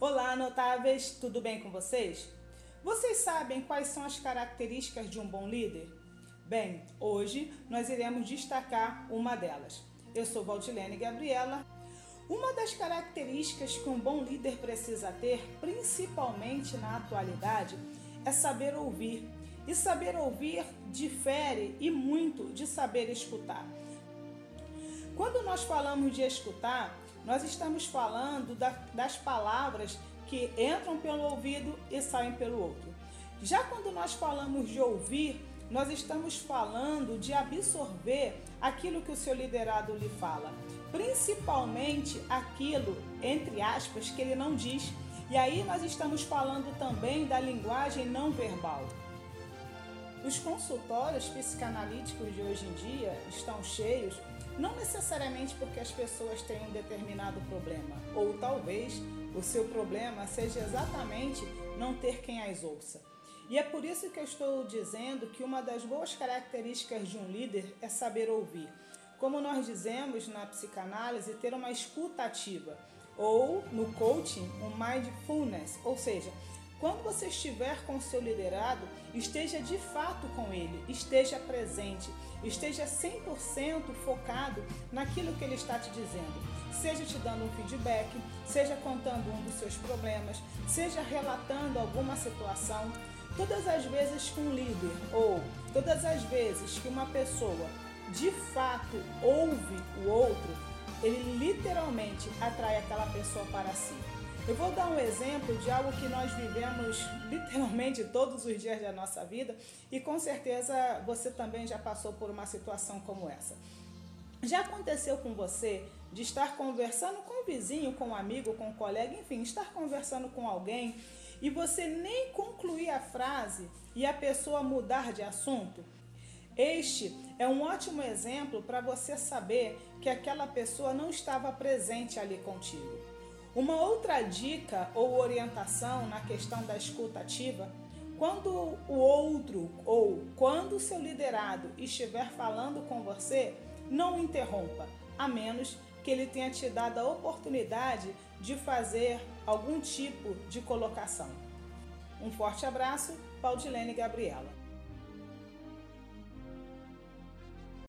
Olá, notáveis, tudo bem com vocês? Vocês sabem quais são as características de um bom líder? Bem, hoje nós iremos destacar uma delas. Eu sou Valdilene Gabriela. Uma das características que um bom líder precisa ter, principalmente na atualidade, é saber ouvir. E saber ouvir difere e muito de saber escutar. Quando nós falamos de escutar, nós estamos falando da, das palavras que entram pelo ouvido e saem pelo outro. Já quando nós falamos de ouvir, nós estamos falando de absorver aquilo que o seu liderado lhe fala, principalmente aquilo, entre aspas, que ele não diz. E aí nós estamos falando também da linguagem não verbal. Os consultórios psicanalíticos de hoje em dia estão cheios não necessariamente porque as pessoas têm um determinado problema, ou talvez o seu problema seja exatamente não ter quem as ouça. E é por isso que eu estou dizendo que uma das boas características de um líder é saber ouvir. Como nós dizemos na psicanálise, ter uma escuta ativa, ou no coaching, um mindfulness, ou seja, quando você estiver com o seu liderado, esteja de fato com ele, esteja presente, esteja 100% focado naquilo que ele está te dizendo. Seja te dando um feedback, seja contando um dos seus problemas, seja relatando alguma situação. Todas as vezes que um líder ou todas as vezes que uma pessoa de fato ouve o outro, ele literalmente atrai aquela pessoa para si. Eu vou dar um exemplo de algo que nós vivemos literalmente todos os dias da nossa vida e com certeza você também já passou por uma situação como essa. Já aconteceu com você de estar conversando com um vizinho, com um amigo, com um colega, enfim, estar conversando com alguém e você nem concluir a frase e a pessoa mudar de assunto? Este é um ótimo exemplo para você saber que aquela pessoa não estava presente ali contigo. Uma outra dica ou orientação na questão da escuta ativa, quando o outro ou quando o seu liderado estiver falando com você, não interrompa, a menos que ele tenha te dado a oportunidade de fazer algum tipo de colocação. Um forte abraço, Paudilene Gabriela.